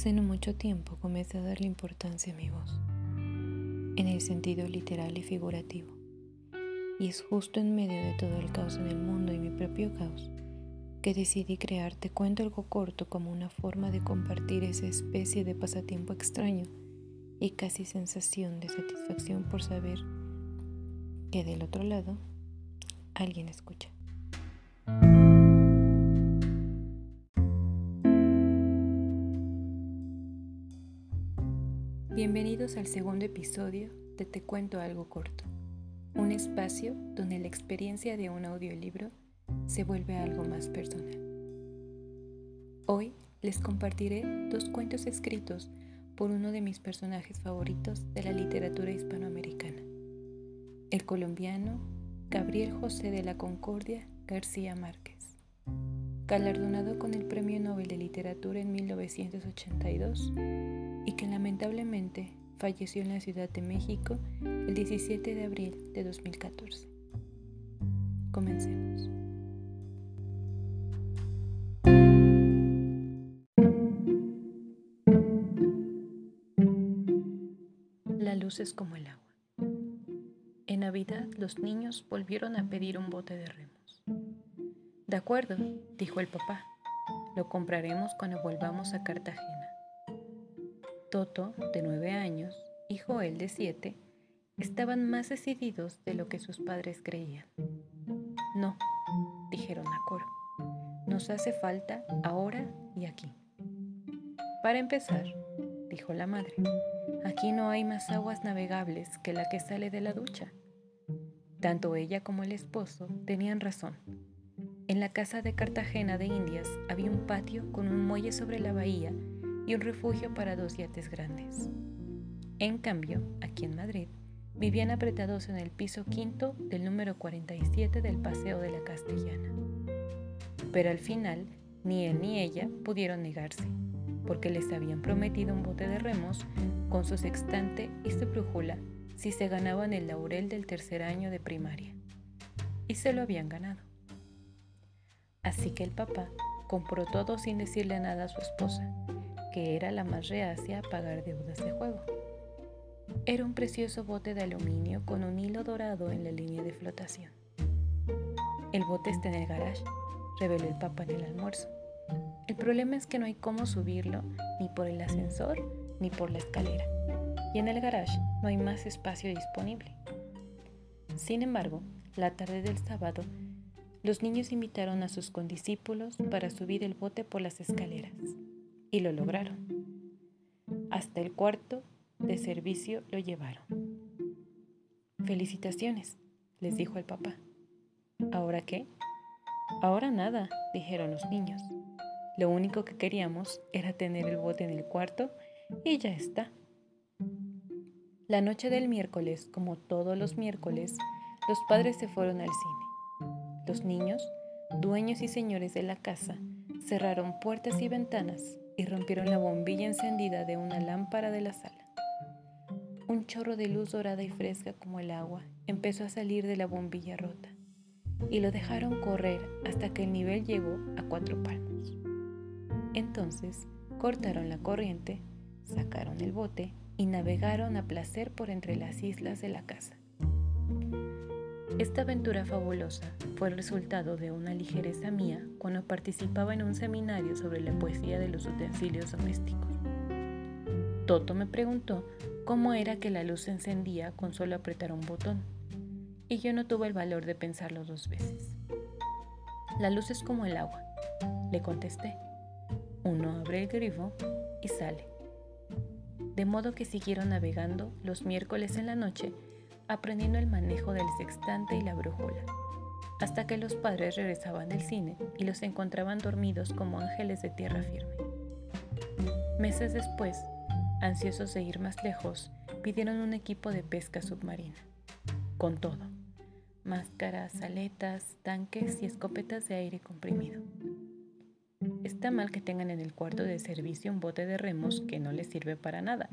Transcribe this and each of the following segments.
Hace no mucho tiempo comencé a darle importancia a mi voz, en el sentido literal y figurativo. Y es justo en medio de todo el caos en el mundo y mi propio caos que decidí crear Te cuento algo corto como una forma de compartir esa especie de pasatiempo extraño y casi sensación de satisfacción por saber que del otro lado alguien escucha. Bienvenidos al segundo episodio de Te cuento algo corto, un espacio donde la experiencia de un audiolibro se vuelve algo más personal. Hoy les compartiré dos cuentos escritos por uno de mis personajes favoritos de la literatura hispanoamericana, el colombiano Gabriel José de la Concordia García Márquez, galardonado con el Premio Nobel de Literatura en 1982 y que lamentablemente falleció en la Ciudad de México el 17 de abril de 2014. Comencemos. La luz es como el agua. En Navidad los niños volvieron a pedir un bote de remos. De acuerdo, dijo el papá. Lo compraremos cuando volvamos a Cartagena. Toto, de nueve años, y Joel, de siete, estaban más decididos de lo que sus padres creían. No, dijeron a coro. Nos hace falta ahora y aquí. Para empezar, dijo la madre, aquí no hay más aguas navegables que la que sale de la ducha. Tanto ella como el esposo tenían razón. En la casa de Cartagena de Indias había un patio con un muelle sobre la bahía y un refugio para dos yates grandes. En cambio, aquí en Madrid, vivían apretados en el piso quinto del número 47 del Paseo de la Castellana. Pero al final, ni él ni ella pudieron negarse porque les habían prometido un bote de remos con su sextante y su brújula si se ganaban el laurel del tercer año de primaria. Y se lo habían ganado. Así que el papá compró todo sin decirle nada a su esposa, que era la más reacia a pagar deudas de juego. Era un precioso bote de aluminio con un hilo dorado en la línea de flotación. El bote está en el garage, reveló el papá en el almuerzo. El problema es que no hay cómo subirlo ni por el ascensor ni por la escalera. Y en el garage no hay más espacio disponible. Sin embargo, la tarde del sábado, los niños invitaron a sus condiscípulos para subir el bote por las escaleras. Y lo lograron. Hasta el cuarto de servicio lo llevaron. Felicitaciones, les dijo el papá. ¿Ahora qué? Ahora nada, dijeron los niños. Lo único que queríamos era tener el bote en el cuarto y ya está. La noche del miércoles, como todos los miércoles, los padres se fueron al cine. Los niños, dueños y señores de la casa, cerraron puertas y ventanas y rompieron la bombilla encendida de una lámpara de la sala. Un chorro de luz dorada y fresca como el agua empezó a salir de la bombilla rota y lo dejaron correr hasta que el nivel llegó a cuatro palmos. Entonces cortaron la corriente, sacaron el bote y navegaron a placer por entre las islas de la casa. Esta aventura fabulosa fue el resultado de una ligereza mía cuando participaba en un seminario sobre la poesía de los utensilios domésticos. Toto me preguntó cómo era que la luz se encendía con solo apretar un botón, y yo no tuve el valor de pensarlo dos veces. La luz es como el agua, le contesté. Uno abre el grifo y sale. De modo que siguieron navegando los miércoles en la noche, aprendiendo el manejo del sextante y la brújula, hasta que los padres regresaban del cine y los encontraban dormidos como ángeles de tierra firme. Meses después, ansiosos de ir más lejos, pidieron un equipo de pesca submarina, con todo, máscaras, aletas, tanques y escopetas de aire comprimido. Está mal que tengan en el cuarto de servicio un bote de remos que no les sirve para nada,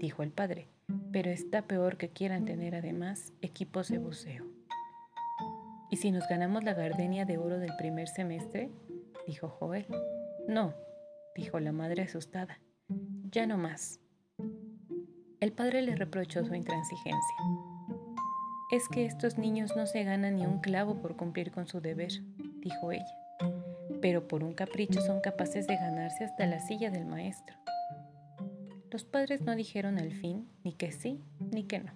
dijo el padre, pero está peor que quieran tener además equipos de buceo. ¿Y si nos ganamos la gardenia de oro del primer semestre? dijo Joel. No, dijo la madre asustada. ya no más. El padre le reprochó su intransigencia. Es que estos niños no se ganan ni un clavo por cumplir con su deber, dijo ella, pero por un capricho son capaces de ganarse hasta la silla del maestro. Los padres no dijeron al fin ni que sí ni que no.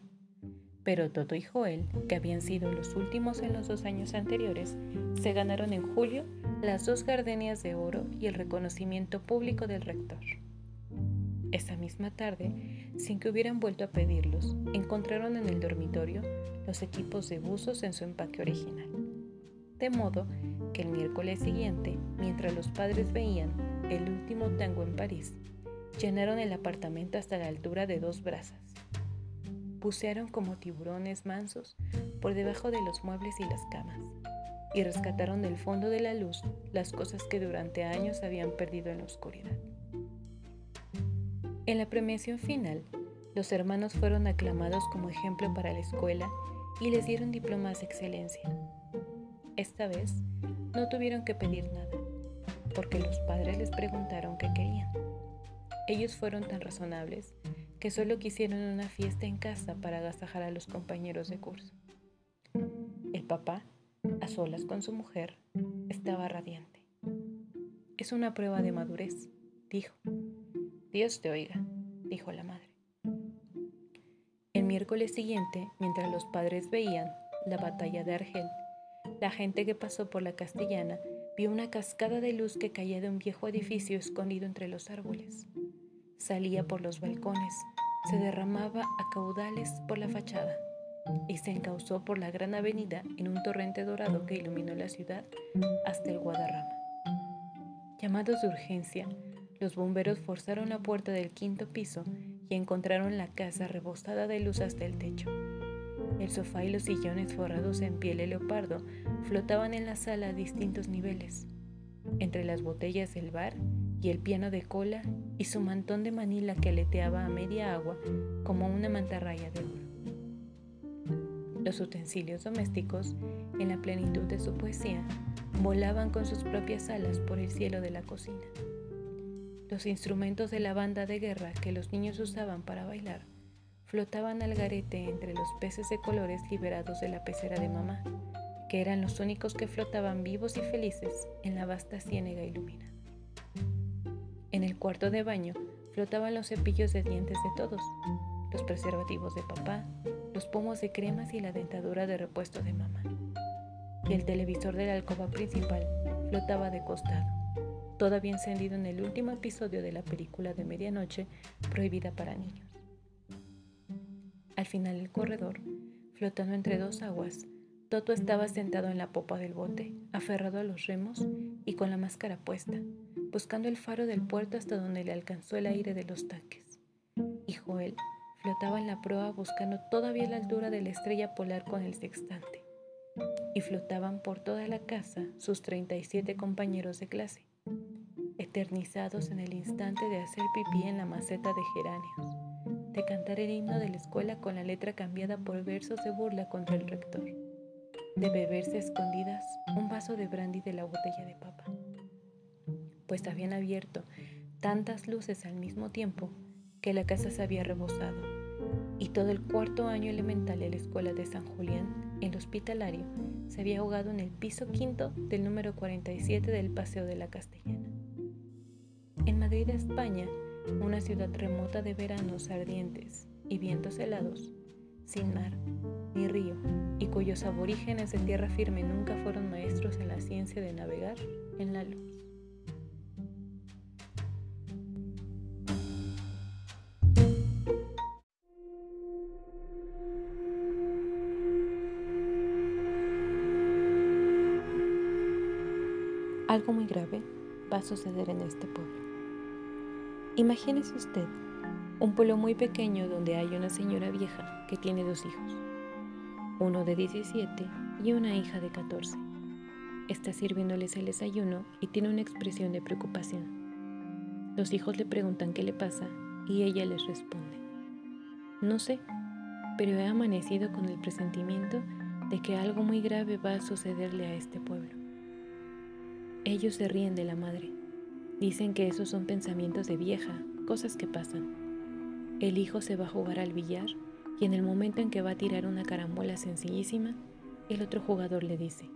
Pero Toto y Joel, que habían sido los últimos en los dos años anteriores, se ganaron en julio las dos gardenias de oro y el reconocimiento público del rector. Esa misma tarde, sin que hubieran vuelto a pedirlos, encontraron en el dormitorio los equipos de buzos en su empaque original. De modo que el miércoles siguiente, mientras los padres veían el último tango en París, llenaron el apartamento hasta la altura de dos brazas. Bucearon como tiburones mansos por debajo de los muebles y las camas y rescataron del fondo de la luz las cosas que durante años habían perdido en la oscuridad. En la premiación final, los hermanos fueron aclamados como ejemplo para la escuela y les dieron diplomas de excelencia. Esta vez no tuvieron que pedir nada, porque los padres les preguntaron qué querían. Ellos fueron tan razonables que solo quisieron una fiesta en casa para agasajar a los compañeros de curso. El papá, a solas con su mujer, estaba radiante. Es una prueba de madurez, dijo. Dios te oiga, dijo la madre. El miércoles siguiente, mientras los padres veían la batalla de Argel, la gente que pasó por la castellana vio una cascada de luz que caía de un viejo edificio escondido entre los árboles. Salía por los balcones, se derramaba a caudales por la fachada y se encauzó por la gran avenida en un torrente dorado que iluminó la ciudad hasta el Guadarrama. Llamados de urgencia, los bomberos forzaron la puerta del quinto piso y encontraron la casa rebosada de luz hasta el techo. El sofá y los sillones forrados en piel de leopardo flotaban en la sala a distintos niveles, entre las botellas del bar y el piano de cola y su mantón de manila que aleteaba a media agua como una mantarraya de oro. Los utensilios domésticos, en la plenitud de su poesía, volaban con sus propias alas por el cielo de la cocina. Los instrumentos de la banda de guerra que los niños usaban para bailar flotaban al garete entre los peces de colores liberados de la pecera de mamá, que eran los únicos que flotaban vivos y felices en la vasta ciénega iluminada. En el cuarto de baño flotaban los cepillos de dientes de todos, los preservativos de papá, los pomos de cremas y la dentadura de repuesto de mamá. Y el televisor de la alcoba principal flotaba de costado todavía encendido en el último episodio de la película de medianoche prohibida para niños. Al final del corredor, flotando entre dos aguas, Toto estaba sentado en la popa del bote, aferrado a los remos y con la máscara puesta, buscando el faro del puerto hasta donde le alcanzó el aire de los tanques. Y Joel flotaba en la proa buscando todavía la altura de la estrella polar con el sextante. Y flotaban por toda la casa sus 37 compañeros de clase, eternizados en el instante de hacer pipí en la maceta de geranios, de cantar el himno de la escuela con la letra cambiada por versos de burla contra el rector, de beberse escondidas un vaso de brandy de la botella de papa. Pues habían abierto tantas luces al mismo tiempo que la casa se había rebosado y todo el cuarto año elemental de la escuela de San Julián, el hospitalario, se había ahogado en el piso quinto del número 47 del Paseo de la Castellana. En Madrid, España, una ciudad remota de veranos ardientes y vientos helados, sin mar ni río, y cuyos aborígenes de tierra firme nunca fueron maestros en la ciencia de navegar en la luz. Algo muy grave va a suceder en este pueblo. Imagínese usted un pueblo muy pequeño donde hay una señora vieja que tiene dos hijos, uno de 17 y una hija de 14. Está sirviéndoles el desayuno y tiene una expresión de preocupación. Los hijos le preguntan qué le pasa y ella les responde, no sé, pero he amanecido con el presentimiento de que algo muy grave va a sucederle a este pueblo. Ellos se ríen de la madre Dicen que esos son pensamientos de vieja, cosas que pasan. El hijo se va a jugar al billar y en el momento en que va a tirar una carambola sencillísima, el otro jugador le dice,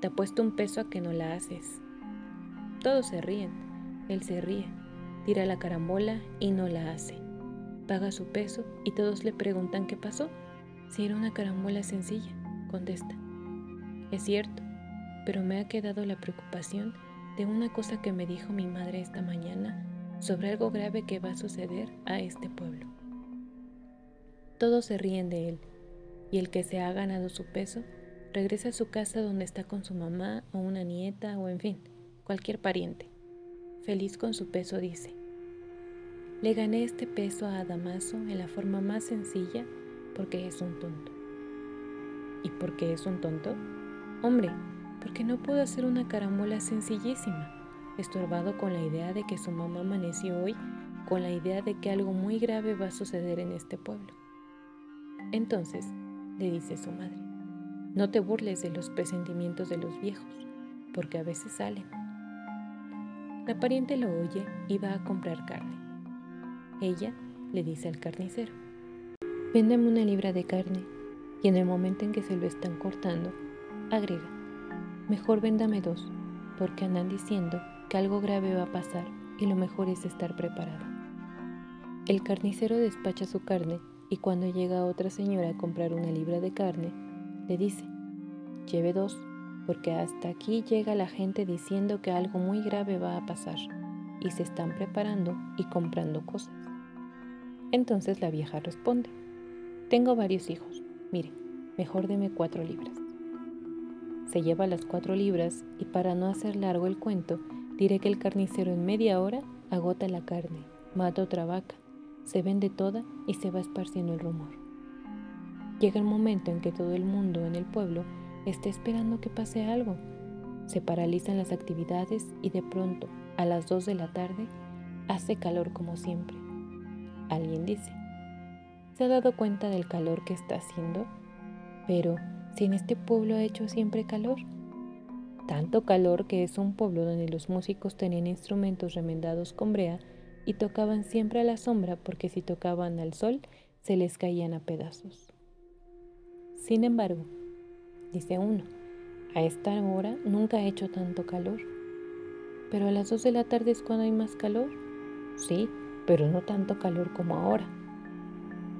te apuesto un peso a que no la haces. Todos se ríen, él se ríe, tira la carambola y no la hace. Paga su peso y todos le preguntan qué pasó. Si era una carambola sencilla, contesta. Es cierto, pero me ha quedado la preocupación de una cosa que me dijo mi madre esta mañana sobre algo grave que va a suceder a este pueblo. Todos se ríen de él, y el que se ha ganado su peso regresa a su casa donde está con su mamá o una nieta o en fin, cualquier pariente. Feliz con su peso dice, le gané este peso a Damaso en la forma más sencilla porque es un tonto. ¿Y por qué es un tonto? Hombre, porque no pudo hacer una carambola sencillísima estorbado con la idea de que su mamá amaneció hoy con la idea de que algo muy grave va a suceder en este pueblo. Entonces le dice su madre, no te burles de los presentimientos de los viejos, porque a veces salen. La pariente lo oye y va a comprar carne. Ella le dice al carnicero, véndeme una libra de carne, y en el momento en que se lo están cortando, agrega, mejor véndame dos, porque andan diciendo que algo grave va a pasar y lo mejor es estar preparado. El carnicero despacha su carne y cuando llega otra señora a comprar una libra de carne, le dice, lleve dos, porque hasta aquí llega la gente diciendo que algo muy grave va a pasar y se están preparando y comprando cosas. Entonces la vieja responde, tengo varios hijos, mire, mejor deme cuatro libras. Se lleva las cuatro libras y para no hacer largo el cuento, Diré que el carnicero en media hora agota la carne, mata otra vaca, se vende toda y se va esparciendo el rumor. Llega el momento en que todo el mundo en el pueblo está esperando que pase algo. Se paralizan las actividades y de pronto, a las 2 de la tarde, hace calor como siempre. Alguien dice, ¿se ha dado cuenta del calor que está haciendo? Pero, si en este pueblo ha hecho siempre calor, tanto calor que es un pueblo donde los músicos tenían instrumentos remendados con brea y tocaban siempre a la sombra porque si tocaban al sol se les caían a pedazos. Sin embargo, dice uno, a esta hora nunca ha hecho tanto calor. Pero a las dos de la tarde es cuando hay más calor. Sí, pero no tanto calor como ahora.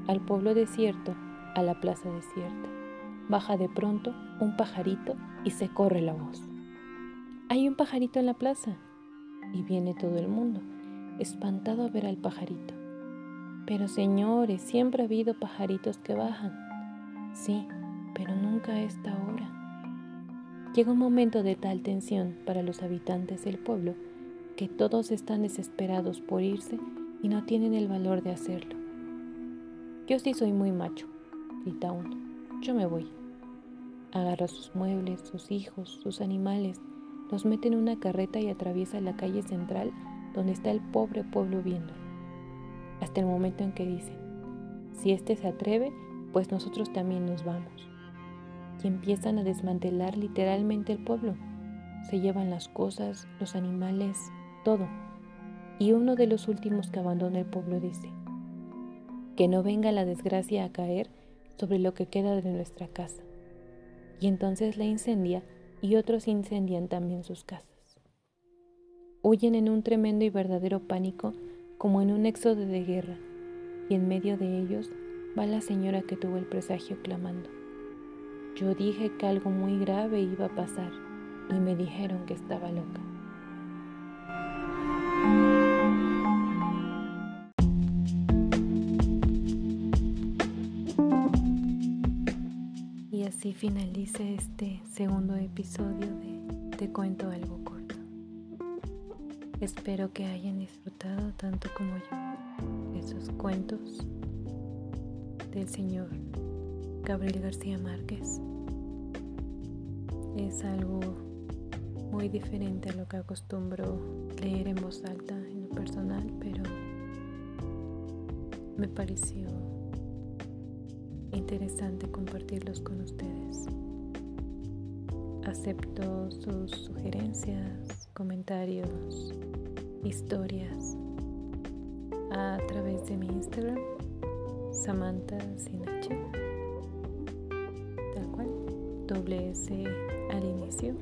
Al pueblo desierto, a la plaza desierta, baja de pronto un pajarito y se corre la voz. Hay un pajarito en la plaza. Y viene todo el mundo, espantado a ver al pajarito. Pero señores, siempre ha habido pajaritos que bajan. Sí, pero nunca a esta hora. Llega un momento de tal tensión para los habitantes del pueblo que todos están desesperados por irse y no tienen el valor de hacerlo. Yo sí soy muy macho, grita uno. Yo me voy. Agarra sus muebles, sus hijos, sus animales los mete en una carreta y atraviesa la calle central donde está el pobre pueblo viendo. Hasta el momento en que dicen, si éste se atreve, pues nosotros también nos vamos. Y empiezan a desmantelar literalmente el pueblo. Se llevan las cosas, los animales, todo. Y uno de los últimos que abandona el pueblo dice, que no venga la desgracia a caer sobre lo que queda de nuestra casa. Y entonces la incendia y otros incendian también sus casas. Huyen en un tremendo y verdadero pánico como en un éxodo de guerra, y en medio de ellos va la señora que tuvo el presagio clamando. Yo dije que algo muy grave iba a pasar y me dijeron que estaba loca. Así finalice este segundo episodio de Te cuento algo corto. Espero que hayan disfrutado tanto como yo esos cuentos del señor Gabriel García Márquez. Es algo muy diferente a lo que acostumbro leer en voz alta en lo personal, pero me pareció interesante compartirlos con ustedes. Acepto sus sugerencias, comentarios, historias a través de mi Instagram, Samantha Sinache, tal cual, doble S al inicio.